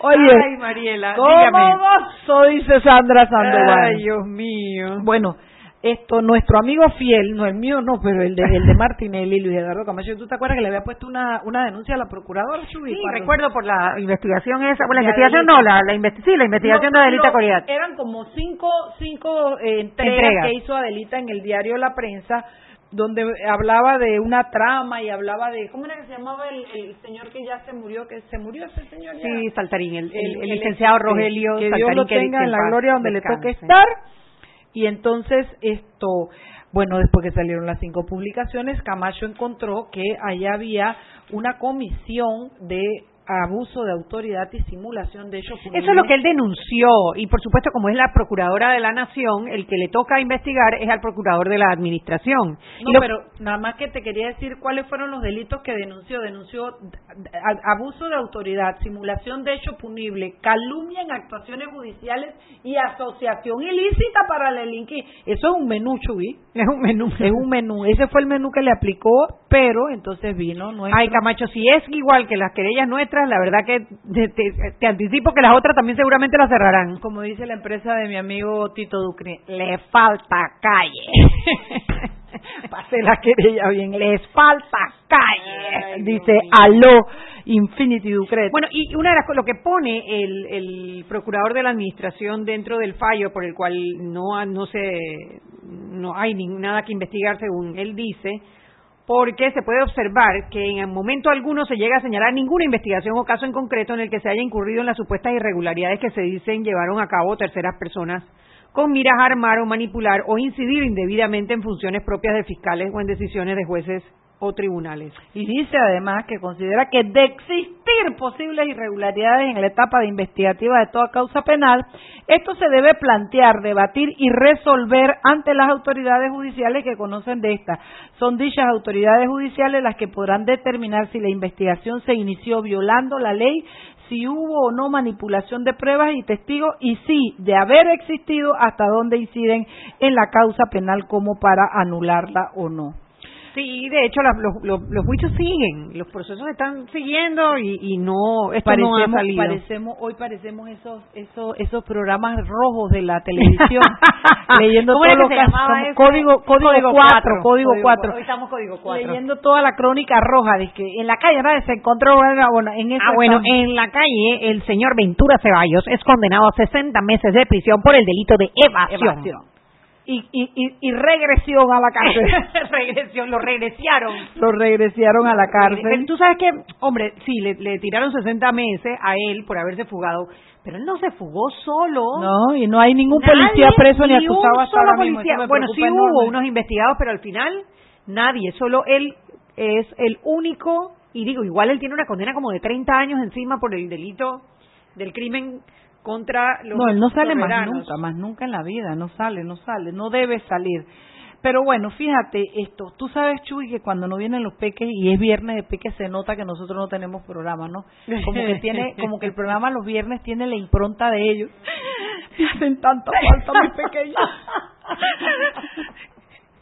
Oye, Ay, Mariela, ¿cómo dígame. gozo? Dice Sandra Sandoval. Ay, Dios mío. Bueno, esto, nuestro amigo fiel, no el mío no, pero el de, el de Martinelli, Luis Eduardo Camacho, ¿tú te acuerdas que le había puesto una, una denuncia a la procuradora, Chuy? Sí, Cuando- recuerdo por la investigación esa, bueno, la investigación no, la, la investi- sí, la investigación No, de Adelita no, Coriat. Eran como cinco, cinco eh, entregas, Entregas. que hizo Adelita en el diario La Prensa, donde hablaba de una trama y hablaba de, ¿cómo era que se llamaba el, el señor que ya se murió? que ¿Se murió ese señor ya? Sí, Saltarín, el, el- el el- licenciado este, Rogelio que Dios Saltarín. lo que- tenga que en la gloria donde le toque estar y entonces esto bueno después que salieron las cinco publicaciones Camacho encontró que allá había una comisión de abuso de autoridad y simulación de hechos Eso es lo que él denunció y por supuesto como es la procuradora de la nación, el que le toca investigar es al procurador de la administración. No, lo- pero nada más que te quería decir cuáles fueron los delitos que denunció. Denunció abuso de autoridad, simulación de hecho punible, calumnia en actuaciones judiciales y asociación ilícita para la delinquir. Eso es un menú, Chubí. Es un menú. Es un menú. Ese fue el menú que le aplicó, pero entonces vino nuestro... Ay, Camacho, si es igual que las querellas nuestras, la verdad que te, te- te anticipo que las otras también seguramente las cerrarán. Como dice la empresa de mi amigo Tito Ducre, le falta calle. Pase la querella bien, les falta calle. dice, aló, Infinity Ducre. Bueno, y una de las lo que pone el, el procurador de la administración dentro del fallo por el cual no, no se, no hay ni nada que investigar según él dice, porque se puede observar que en momento alguno se llega a señalar ninguna investigación o caso en concreto en el que se haya incurrido en las supuestas irregularidades que se dicen llevaron a cabo terceras personas con miras a armar o manipular o incidir indebidamente en funciones propias de fiscales o en decisiones de jueces o tribunales. Y dice además que considera que de existir posibles irregularidades en la etapa de investigativa de toda causa penal, esto se debe plantear, debatir y resolver ante las autoridades judiciales que conocen de esta. Son dichas autoridades judiciales las que podrán determinar si la investigación se inició violando la ley, si hubo o no manipulación de pruebas y testigos y si, de haber existido, hasta dónde inciden en la causa penal como para anularla o no. Sí, de hecho los, los, los juicios siguen, los procesos están siguiendo y, y no, esto no ha parecemos, salido. parecemos hoy parecemos esos esos esos programas rojos de la televisión leyendo ¿Cómo todos los casos código código Código 4 cuatro. código Código 4 cuatro. Hoy estamos código cuatro. leyendo toda la crónica roja de que en la calle ¿verdad? se encontró bueno en eso Ah, bueno, estamos. en la calle el señor Ventura Ceballos es condenado a 60 meses de prisión por el delito de evasión. Evasión. Y, y, y, y regresión a la cárcel Regresión, lo regresiaron. lo regresaron a la Pero cárcel tú sabes que, hombre, sí, le, le tiraron 60 meses a él por haberse fugado, pero él no se fugó solo. no y no hay ningún Nadie, policía preso ni un acusado hasta ahora policía. Bueno, sí hubo unos investigados, pero al final nadie, solo él es el único, y digo, igual él tiene una condena como de 30 años encima por el delito del crimen contra los No, él no sale más nunca, más nunca en la vida, no sale, no sale, no debe salir. Pero bueno, fíjate esto, tú sabes, Chuy, que cuando no vienen los peques y es viernes de peques se nota que nosotros no tenemos programa, ¿no? Como que tiene, como que el programa los viernes tiene la impronta de ellos. Hacen tanta falta mis pequeños.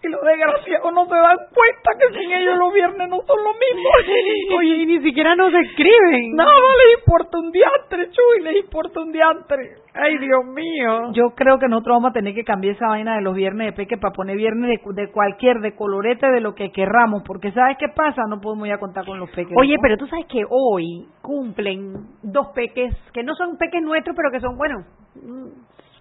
Y los desgraciados no se dan cuenta que sin ellos los viernes no son lo mismo. Oye, y ni siquiera nos escriben. No, no les importa un diantre, Chuy, les importa un diantre. Ay, Dios mío. Yo creo que nosotros vamos a tener que cambiar esa vaina de los viernes de peque para poner viernes de, de cualquier, de colorete, de lo que querramos, porque ¿sabes qué pasa? No podemos ya contar con los peques. Oye, ¿no? pero tú sabes que hoy cumplen dos peques, que no son peques nuestros, pero que son, bueno,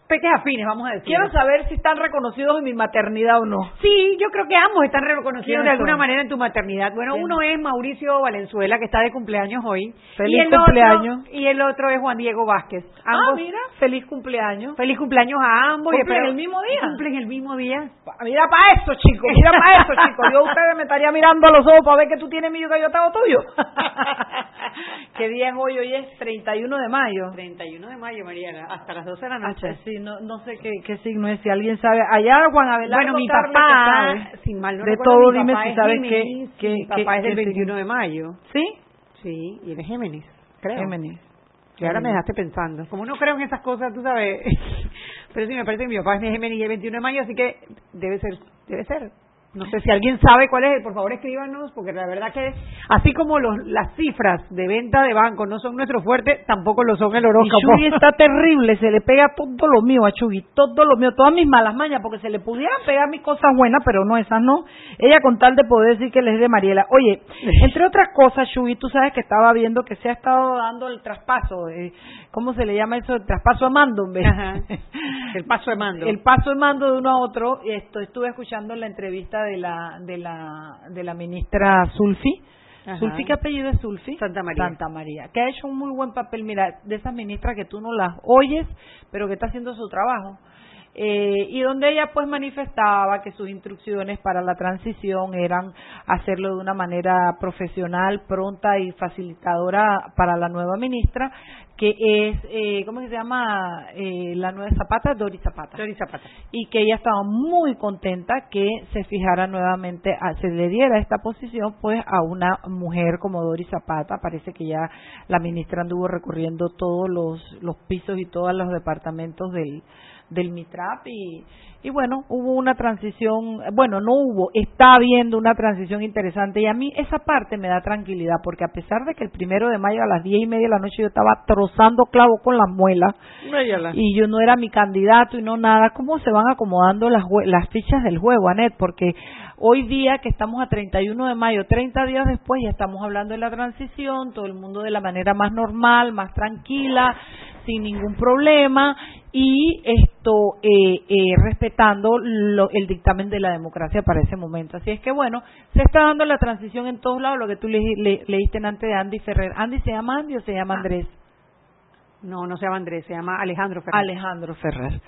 peques afines, vamos a decir. Quiero saber si están reconocidos en mi maternidad o no. Sí, yo creo que ambos están reconocidos ¿Quiénes de alguna son? manera en tu maternidad. Bueno, uno es Mauricio Valenzuela, que está de cumpleaños hoy. Feliz y el otro- cumpleaños. y el otro es Juan Diego Vázquez. Ah, Ambos, mira, feliz cumpleaños. Feliz cumpleaños a ambos. ¿Cumplen el mismo día? Cumplen el mismo día. Mira para eso, chicos, mira para eso, chicos. Yo a ustedes me estaría mirando a los ojos para ver que tú tienes mío que yo tengo tuyo. ¿Qué día es hoy? Hoy es 31 de mayo. 31 de mayo, Mariana, hasta las 12 de la noche. Ah, sí, no, no sé qué, qué signo es, si alguien sabe. Allá Juan Abelardo Bueno, mi papá, que sabe. sin mal no de recuerdo, todo mi dime si es sabes Géminis, qué, qué, mi papá es del qué 21 de mayo. ¿Sí? Sí, y él es Géminis, creo. Géminis. Y ahora me dejaste pensando. Como no creo en esas cosas, tú sabes. Pero sí, me parece que mi papá es Géminis y el 21 de mayo, así que debe ser, debe ser. No sé si alguien sabe cuál es, por favor escríbanos, porque la verdad que así como los, las cifras de venta de banco no son nuestro fuerte, tampoco lo son el horóscopo. Chugui está terrible, se le pega todo lo mío a Chugui, todo lo mío, todas mis malas mañas, porque se le pudieran pegar mis cosas buenas, pero no esas no. Ella con tal de poder decir que les es de Mariela. Oye, entre otras cosas, Chugui, tú sabes que estaba viendo que se ha estado dando el traspaso, eh, ¿cómo se le llama eso? El traspaso a mando, El paso de mando. El paso de mando de uno a otro. Esto, estuve escuchando la entrevista de la de la de la ministra Zulfi. Zulfi, ¿qué apellido es Zulfi? Santa María. Santa María. Que ha hecho un muy buen papel, mira, de esas ministras que tú no las oyes, pero que está haciendo su trabajo. Eh, y donde ella pues manifestaba que sus instrucciones para la transición eran hacerlo de una manera profesional, pronta y facilitadora para la nueva ministra, que es, eh, ¿cómo se llama? Eh, la nueva Zapata, Dori Zapata. Dori Zapata. Y que ella estaba muy contenta que se fijara nuevamente, a, se le diera esta posición pues a una mujer como Dori Zapata. Parece que ya la ministra anduvo recorriendo todos los, los pisos y todos los departamentos del del MITRAP y, y bueno, hubo una transición, bueno, no hubo, está habiendo una transición interesante y a mí esa parte me da tranquilidad porque a pesar de que el primero de mayo a las diez y media de la noche yo estaba trozando clavo con las muelas y yo no era mi candidato y no nada, ¿cómo se van acomodando las, las fichas del juego, Anet? Porque hoy día que estamos a 31 de mayo, 30 días después ya estamos hablando de la transición, todo el mundo de la manera más normal, más tranquila, sin ningún problema y esto eh, eh, respetando el dictamen de la democracia para ese momento. Así es que bueno, se está dando la transición en todos lados, lo que tú le, leíste antes de Andy Ferrer. ¿Andy se llama Andy o se llama ah. Andrés? No, no se llama Andrés, se llama Alejandro Ferrer. Alejandro Ferrer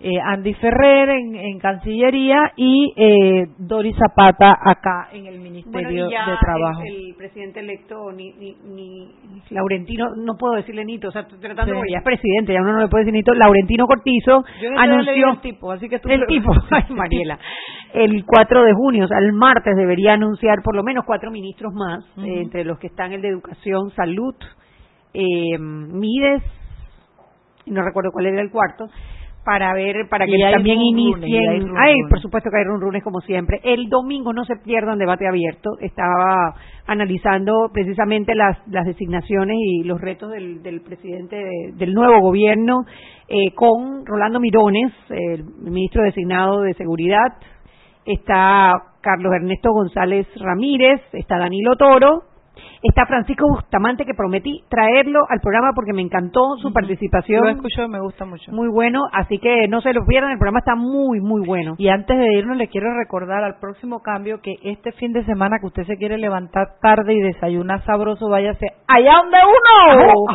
eh, Andy Ferrer en, Cancillería y eh, Doris Zapata acá en el Ministerio de Trabajo. El, presidente electo, ni, ni, Laurentino, no puedo decirle Nito, o sea, tratando, ya es presidente, ya uno no le puede decir Nito, Laurentino Cortizo anunció. El tipo, así que el tipo, ay Mariela, el 4 de junio, o sea, el martes debería anunciar por lo menos cuatro ministros más, eh, entre los que están el de Educación, Salud, eh, Mides, no recuerdo cuál era el cuarto, para ver, para que también inicien. Ay, por supuesto que hay runrunes como siempre. El domingo no se pierdan debate abierto. Estaba analizando precisamente las, las designaciones y los retos del, del presidente del nuevo gobierno eh, con Rolando Mirones, el ministro designado de Seguridad. Está Carlos Ernesto González Ramírez, está Danilo Toro, Está Francisco Bustamante, que prometí traerlo al programa porque me encantó su participación. Lo escucho, me gusta mucho. Muy bueno, así que no se lo pierdan, el programa está muy, muy bueno. Y antes de irnos, le quiero recordar al próximo cambio que este fin de semana que usted se quiere levantar tarde y desayunar sabroso, váyase allá donde uno,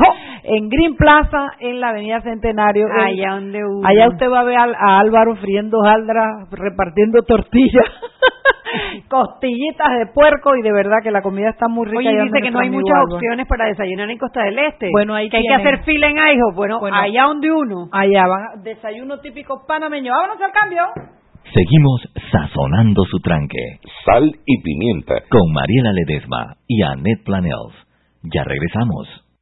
en Green Plaza, en la Avenida Centenario. Allá donde uno. Allá usted va a ver a, Álvaro friendo jaldra, repartiendo tortillas. costillitas de puerco y de verdad que la comida está muy rica. Oye, dice que no hay muchas opciones para desayunar en Costa del Este. Bueno, ahí que hay que hacer fila en Aijo. Bueno, allá donde uno. Allá va, desayuno típico panameño. Vámonos al cambio. Seguimos sazonando su tranque. Sal y pimienta. Con Mariela Ledesma y Annette Planels. Ya regresamos.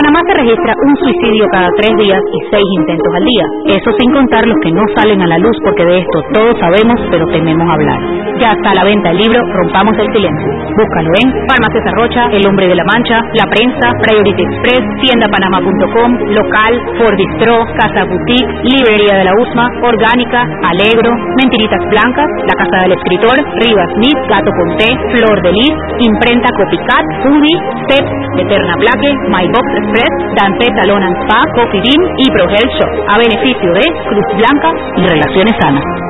Panamá se registra un suicidio cada tres días y seis intentos al día. Eso sin contar los que no salen a la luz porque de esto todos sabemos pero tememos hablar. Ya está la venta el libro Rompamos el Silencio. Búscalo en Farmacia Rocha, El Hombre de la Mancha, La Prensa, Priority Express, tiendapanama.com, Local, Ford Bistro, Casa Boutique, Librería de la USMA, Orgánica, Alegro, Mentiritas Blancas, La Casa del Escritor, Rivas Smith, Gato Conté, Flor de Lis, Imprenta Copycat, Foodie, Step, Eterna Blaque, My Box Express, Dante and Spa, Bean y Pro Health Shop, a beneficio de Cruz Blanca y Relaciones Sanas.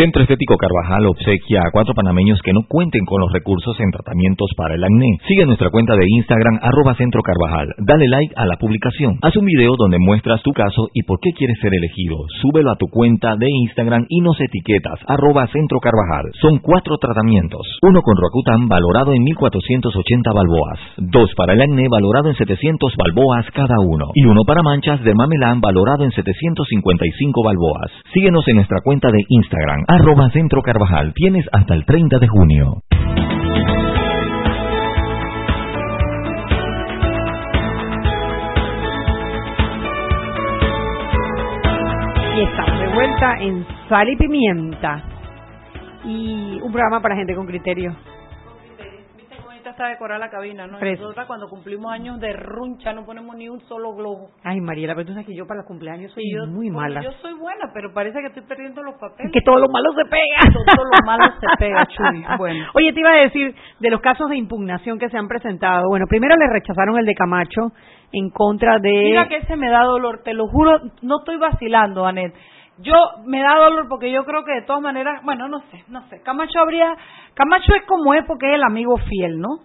Centro Estético Carvajal obsequia a cuatro panameños que no cuenten con los recursos en tratamientos para el acné. Sigue nuestra cuenta de Instagram arroba Centro. Dale like a la publicación. Haz un video donde muestras tu caso y por qué quieres ser elegido. Súbelo a tu cuenta de Instagram y nos etiquetas arroba Centro. Son cuatro tratamientos. Uno con Roacutan valorado en 1480 balboas. Dos para el acné valorado en 700 balboas cada uno. Y uno para manchas de mamelán valorado en 755 balboas. Síguenos en nuestra cuenta de Instagram arroba Centro Carvajal. Tienes hasta el 30 de junio. Y estamos de vuelta en Sal y Pimienta. Y un programa para gente con criterio está decorar la cabina, ¿no? Nosotras cuando cumplimos años de runcha no ponemos ni un solo globo. Ay, Mariela, pero tú sabes que yo para los cumpleaños soy muy mala. Yo soy buena, pero parece que estoy perdiendo los papeles. Que todo lo malo se pega. Todo lo malo se pega, Chuy. Bueno. Oye, te iba a decir de los casos de impugnación que se han presentado. Bueno, primero le rechazaron el de Camacho en contra de... Mira que ese me da dolor, te lo juro, no estoy vacilando, Anet. Yo me da dolor porque yo creo que de todas maneras, bueno, no sé, no sé. Camacho habría, Camacho es como es porque es el amigo fiel, ¿no?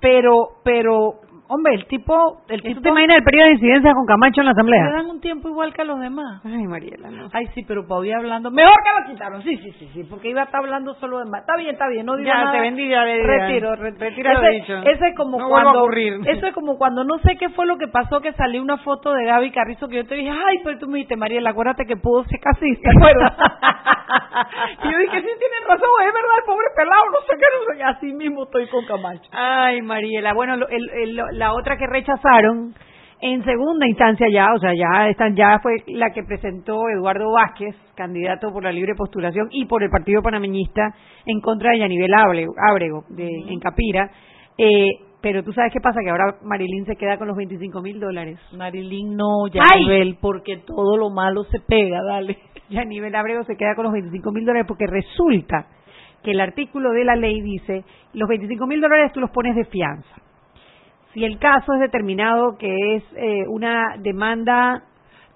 Pero, pero Hombre, el tipo... El tipo, ¿Tú te imaginas el periodo de incidencia con Camacho en la asamblea? Le dan un tiempo igual que a los demás. Ay, Mariela, no. Ay, sí, pero Pauli hablando... Mejor que lo quitaron. Sí, sí, sí, sí, porque iba a estar hablando solo de más. Está bien, está bien, no digo ya, nada. te vendí, ya, Retiro, retiro ese, dicho. Ese es como cuando... Eso es como cuando no sé qué fue lo que pasó, que salió una foto de Gaby Carrizo que yo te dije, ay, pero tú me dijiste, Mariela, acuérdate que pudo ser casista, ¿te acuerdas? Y yo dije, sí, tienes razón, es verdad, el pobre pelado, no sé qué, no sé Así mismo estoy con Camacho. Ay, Mariela, bueno, el, el, la otra que rechaza rechazaron en segunda instancia ya, o sea, ya están, ya fue la que presentó Eduardo Vázquez, candidato por la libre postulación y por el Partido Panameñista en contra de Yanivel Ábrego, de, en Capira. Eh, pero tú sabes qué pasa, que ahora Marilyn se queda con los 25 mil dólares. Marilyn no, Yanivel, porque todo lo malo se pega, dale. Yanivel Ábrego se queda con los 25 mil dólares porque resulta que el artículo de la ley dice, los 25 mil dólares tú los pones de fianza si el caso es determinado que es eh, una demanda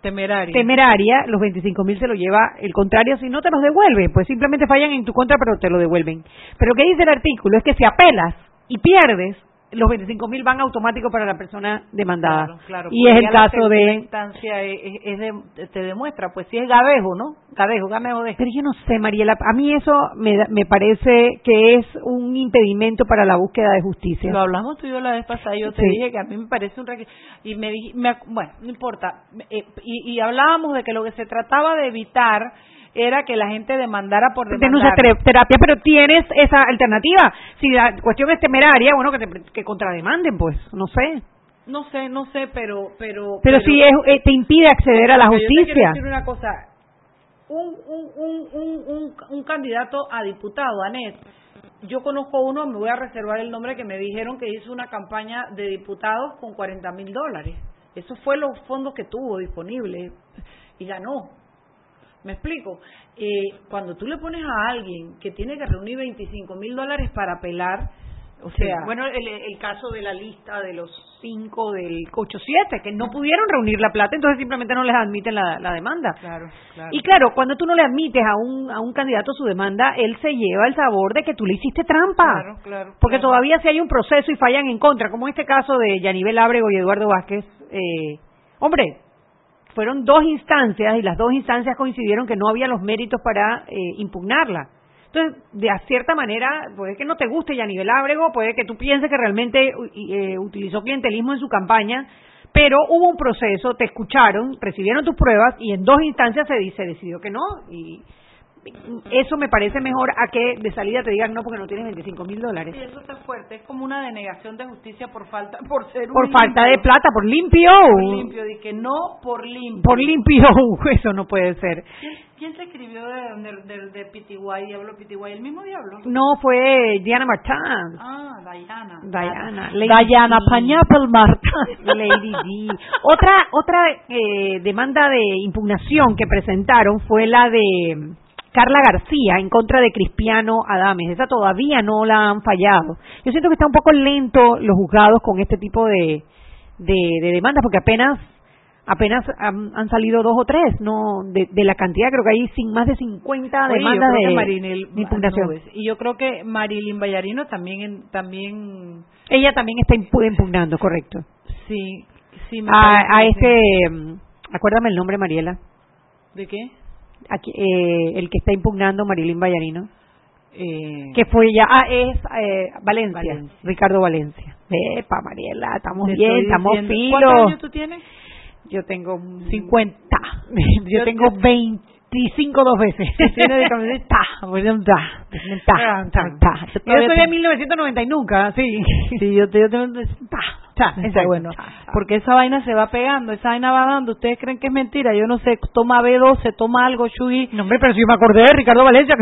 temeraria. temeraria, los 25 mil se lo lleva el contrario, si no te los devuelve, pues simplemente fallan en tu contra, pero te lo devuelven. Pero lo que dice el artículo es que si apelas y pierdes, los 25 mil van automáticos para la persona demandada. Claro, claro, y es el caso de... instancia es, es- de- te demuestra, pues si es gavejo, ¿no? Gavejo, gamejo de... Pero yo no sé, Mariela, a mí eso me, me parece que es un impedimento para la búsqueda de justicia. Lo hablamos tú y yo la vez pasada, yo te Sí. dije que a mí me parece un requisito. Y me dije, me bueno, no importa. Eh, y, y hablábamos de que lo que se trataba de evitar era que la gente demandara por denuncia demandar. ter- terapia, pero tienes esa alternativa. Si la cuestión es temeraria, bueno, que, te, que contrademanden, pues, no sé. No sé, no sé, pero... Pero, Pero, si es, eh, te impide acceder a la Porque yo te quiero justicia. decir una cosa. Un, un, un, un, un, un candidato a diputado, Anet, yo conozco uno, me voy a reservar el nombre, que me dijeron que hizo una campaña de diputados con 40 mil dólares. Eso fue los fondos que tuvo disponibles y ganó. ¿Me explico? Eh, cuando tú le pones a alguien que tiene que reunir 25 mil dólares para apelar, o Sí. sea, bueno, el, el caso de la lista de los cinco del 8-7, que no pudieron reunir la plata, entonces simplemente no les admiten la, la demanda. claro, claro. Y claro, cuando tú no le admites a un, a un candidato su demanda, él se lleva el sabor de que tú le hiciste trampa. Claro, claro, Porque claro. todavía si hay un proceso y fallan en contra, como este caso de Yanivel Ábrego y Eduardo Vázquez, eh, hombre, fueron dos instancias y las dos instancias coincidieron que no había los méritos para eh, impugnarla. Entonces, de cierta manera, puede que no te guste Yanivel Ábrego, puede que tú pienses que realmente eh, utilizó clientelismo en su campaña, pero hubo un proceso, te escucharon, recibieron tus pruebas y en dos instancias se, se decidió que no. Y eso me parece mejor a que de salida te digan no porque no tienes 25 mil dólares. Sí, eso está fuerte. Es como una denegación de justicia por falta, por ser un Por falta de limpio. plata, por limpio. Por limpio, di que no por limpio. Por limpio, eso no puede ser. ¿Quién, quién se escribió de, de, de, de PTY, Diablo PTY? ¿El mismo Diablo? No fue Diana Martán. Ah, Diana. Diana. Diana D. Pañapel Martán. Lady D. Otra, otra eh, demanda de impugnación que presentaron fue la de Carla García en contra de Cristiano Adames. Esa todavía no la han fallado. Yo siento que está un poco lento los juzgados con este tipo de, de, de demandas porque apenas apenas han, han salido dos o tres, no de, de la cantidad creo que hay sin más de 50 Oye, yo demandas de, Marinel- impugnación. Y yo creo que Marilyn Ballarino también, también Ella también está impu- impugnando, correcto. sí, sí me A, a este, mm, acuérdame el nombre, Mariela. ¿De qué? Aquí, eh, el que está impugnando Marilyn Vallarino, Eh, que fue ya, ah, es eh, Valencia, Valencia. Ricardo Valencia. Epa, Mariela, estamos te bien, estamos filos. ¿Cuántos años tú tienes? Yo tengo 50. yo tengo 25 dos veces. Tienes de. Ta, bueno, ta, ta, ta, ta. Yo soy de te- 1990 y nunca, sí. Sí, yo te, yo te, Ta, ta, Está bueno, porque esa vaina se va pegando, esa vaina va dando. ¿Ustedes creen que es mentira? Yo no sé, toma B12, toma algo, Shugi. No, hombre, pero si yo me acordé de Ricardo Valencia,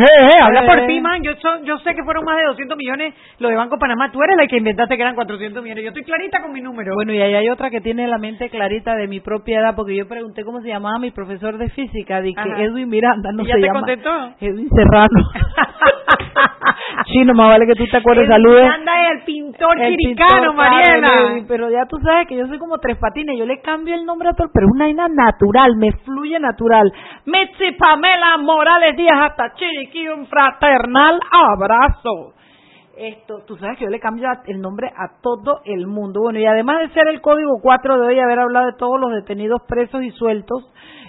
habla por ti, man. Yo, so- yo sé que fueron más de 200 millones lo de Banco Panamá. Tú eres la que inventaste que eran 400 millones. Yo estoy clarita con mi número. Bueno, y ahí hay otra que tiene la mente clarita de mi propia edad, porque yo pregunté cómo se llamaba mi profesor de física, dije. Edwin Miranda, no ¿Y ya se te llama. contestó? Edwin Serrano. Chino, más vale que tú te acuerdes. Miranda es el pintor El chiricano, pintor, Mariela. pero ya tú sabes que yo soy como tres patines, yo le cambio el nombre a todo, pero es una vaina natural, me fluye natural. Mitzi Pamela Morales Díaz hasta Chiriquí, un fraternal abrazo. Esto, tú sabes que yo le cambio el nombre a todo el mundo. Bueno, y además de ser el código 4 de hoy, haber hablado de todos los detenidos presos y sueltos,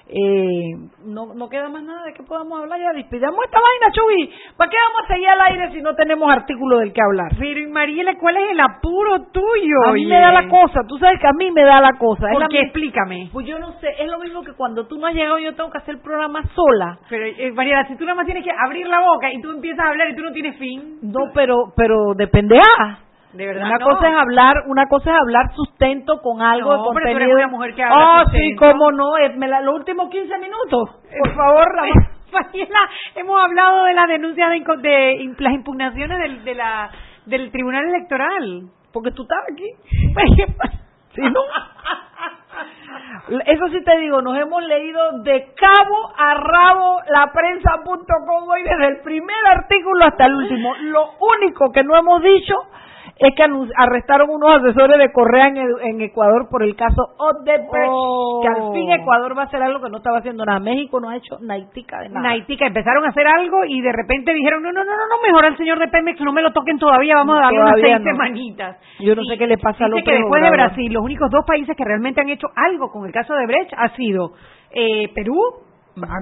eh, no, no queda más nada de que podamos hablar. Ya despidamos esta vaina, Chuy. ¿Para qué vamos a seguir al aire si no tenemos artículo del que hablar? Pero, y Mariela, ¿cuál es el apuro tuyo? A mí oye? me da la cosa, tú sabes que a mí me da la cosa. ¿Por qué? Explícame. Pues yo no sé, es lo mismo que cuando tú no has llegado yo tengo que hacer el programa sola. Pero, eh, Mariela, si tú nada más tienes que abrir la boca y tú empiezas a hablar y tú no tienes fin. No, pero pero depende a. De verdad, Una no. cosa es hablar, una cosa es hablar sustento con algo No, de pero tú contenido. eres una mujer que habla Ah, sí, cómo no, es, me la, los últimos 15 minutos. Por favor, la Mariela, hemos hablado de las denuncias de, las impugnaciones del, de la, del Tribunal Electoral. porque tú estabas aquí. Sí, ¿no? Eso sí te digo, nos hemos leído de cabo a rabo la prensa.com hoy desde el primer artículo hasta el último. Lo único que no hemos dicho es que arrestaron unos asesores de Correa en, Ecuador por el caso Odebrecht, oh. que al fin Ecuador va a hacer algo que no estaba haciendo nada. México no ha hecho naitica de nada. Naitica, empezaron a hacer algo y de repente dijeron, no, no, no, no, mejor al señor de Pemex no me lo toquen todavía, vamos a darle unas seis semanitas. Yo no sé qué le pasa a los que después de Brasil, los únicos dos países que realmente han hecho algo con el caso de Brecht ha sido eh, Perú,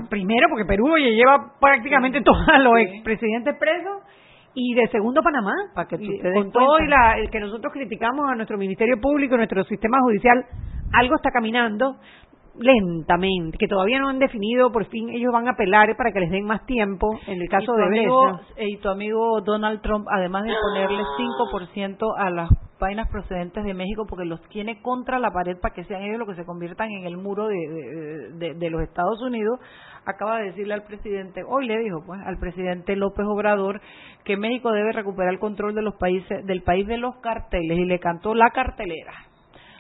primero porque Perú lleva prácticamente todos los expresidentes presos y de segundo Panamá, para que con todo y la, el que nosotros criticamos a nuestro Ministerio Público, nuestro sistema judicial, algo está caminando lentamente, que todavía no han definido, por fin ellos van a apelar para que les den más tiempo en el caso de amigo, Y tu amigo Donald Trump, además de ponerle 5% a las vainas procedentes de México, porque los tiene contra la pared para que sean ellos los que se conviertan en el muro de, de, de los Estados Unidos, acaba de decirle al presidente, hoy le dijo pues al presidente López Obrador que México debe recuperar el control de los países del país de los carteles y le cantó la cartelera.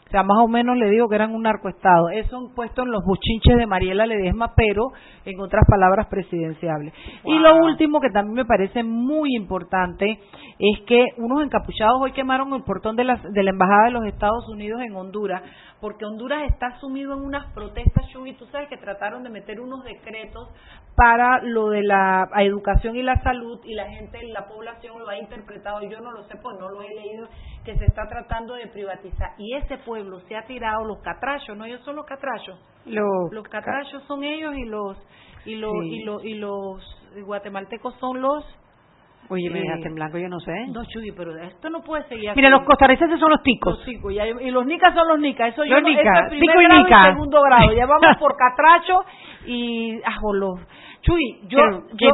O sea, más o menos le digo que eran un narcoestado. Eso han puesto en los buchinches de Mariela Ledesma, pero en otras palabras presidenciables. Y lo último que también me parece muy importante es que unos encapuchados hoy quemaron el portón de la, de la Embajada de los Estados Unidos en Honduras porque Honduras está sumido en unas protestas, y tú sabes que trataron de meter unos decretos para lo de la educación y la salud y la gente, la población lo ha interpretado, yo no lo sé, pues no lo he leído, que se está tratando de privatizar. Y ese pueblo se ha tirado los catrachos, ¿no? Ellos son los catrachos. Los, los catrachos son ellos y los, y los, y los, y los guatemaltecos son los Oye, me dejaste en blanco, yo no sé. No, Chuy, pero esto no puede seguir así. Mira, los costarricenses son los ticos. Los ticos, y, los nicas son los nicas. Eso los yo nicas, no, tico y nica. segundo grado. Ya vamos por catracho y... Ah, los Chuy, yo,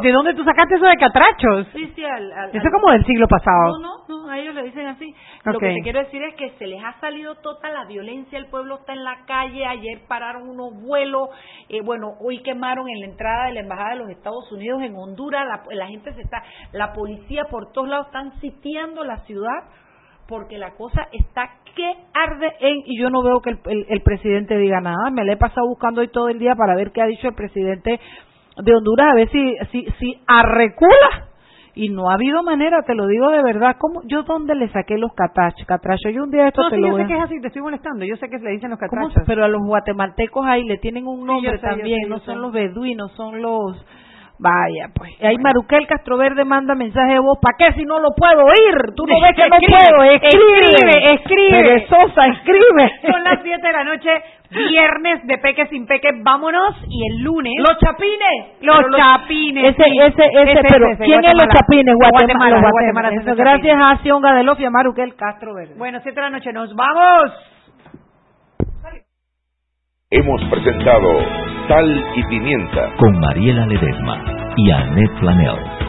¿De dónde tú sacaste eso de catrachos? Sí, sí, al, Eso es como del siglo pasado. No, no, no, a ellos le dicen así. Lo que te quiero decir es que se les ha salido toda la violencia, el pueblo está en la calle, ayer pararon unos vuelos, eh, bueno, hoy quemaron en la entrada de la Embajada de los Estados Unidos en Honduras, la, la gente se está, la policía por todos lados están sitiando la ciudad porque la cosa está que arde en y yo no veo que el, el, presidente diga nada. Me le he pasado buscando hoy todo el día para ver qué ha dicho el presidente de Honduras a ver si, si, si arrecula y no ha habido manera, te lo digo de verdad, ¿cómo? yo dónde le saqué los catachos, catrachos, yo un día esto no, te sí, lo yo sé que es así, te estoy molestando, yo sé que le dicen los catrachos. Pero a los guatemaltecos ahí le tienen un nombre también, no son los beduinos, son los Vaya, pues. Ahí Maruquel Castroverde manda mensaje de voz. ¿Para qué si no lo puedo oír? Tú no ves que no puedo. Escribe, escribe. Sosa, escribe. Son las 7 de la noche, viernes de Peque sin Peque. Vámonos. Y el lunes. Los chapines. Los chapines. Ese, ese, ese, pero ¿quién es los chapines? Guatemala. Guatemala. gracias a Sionga de Lofia Maruquel Castroverde. Bueno, 7 de la noche. Nos vamos. Hemos presentado Sal y Pimienta con Mariela Ledesma y Annette Flanell.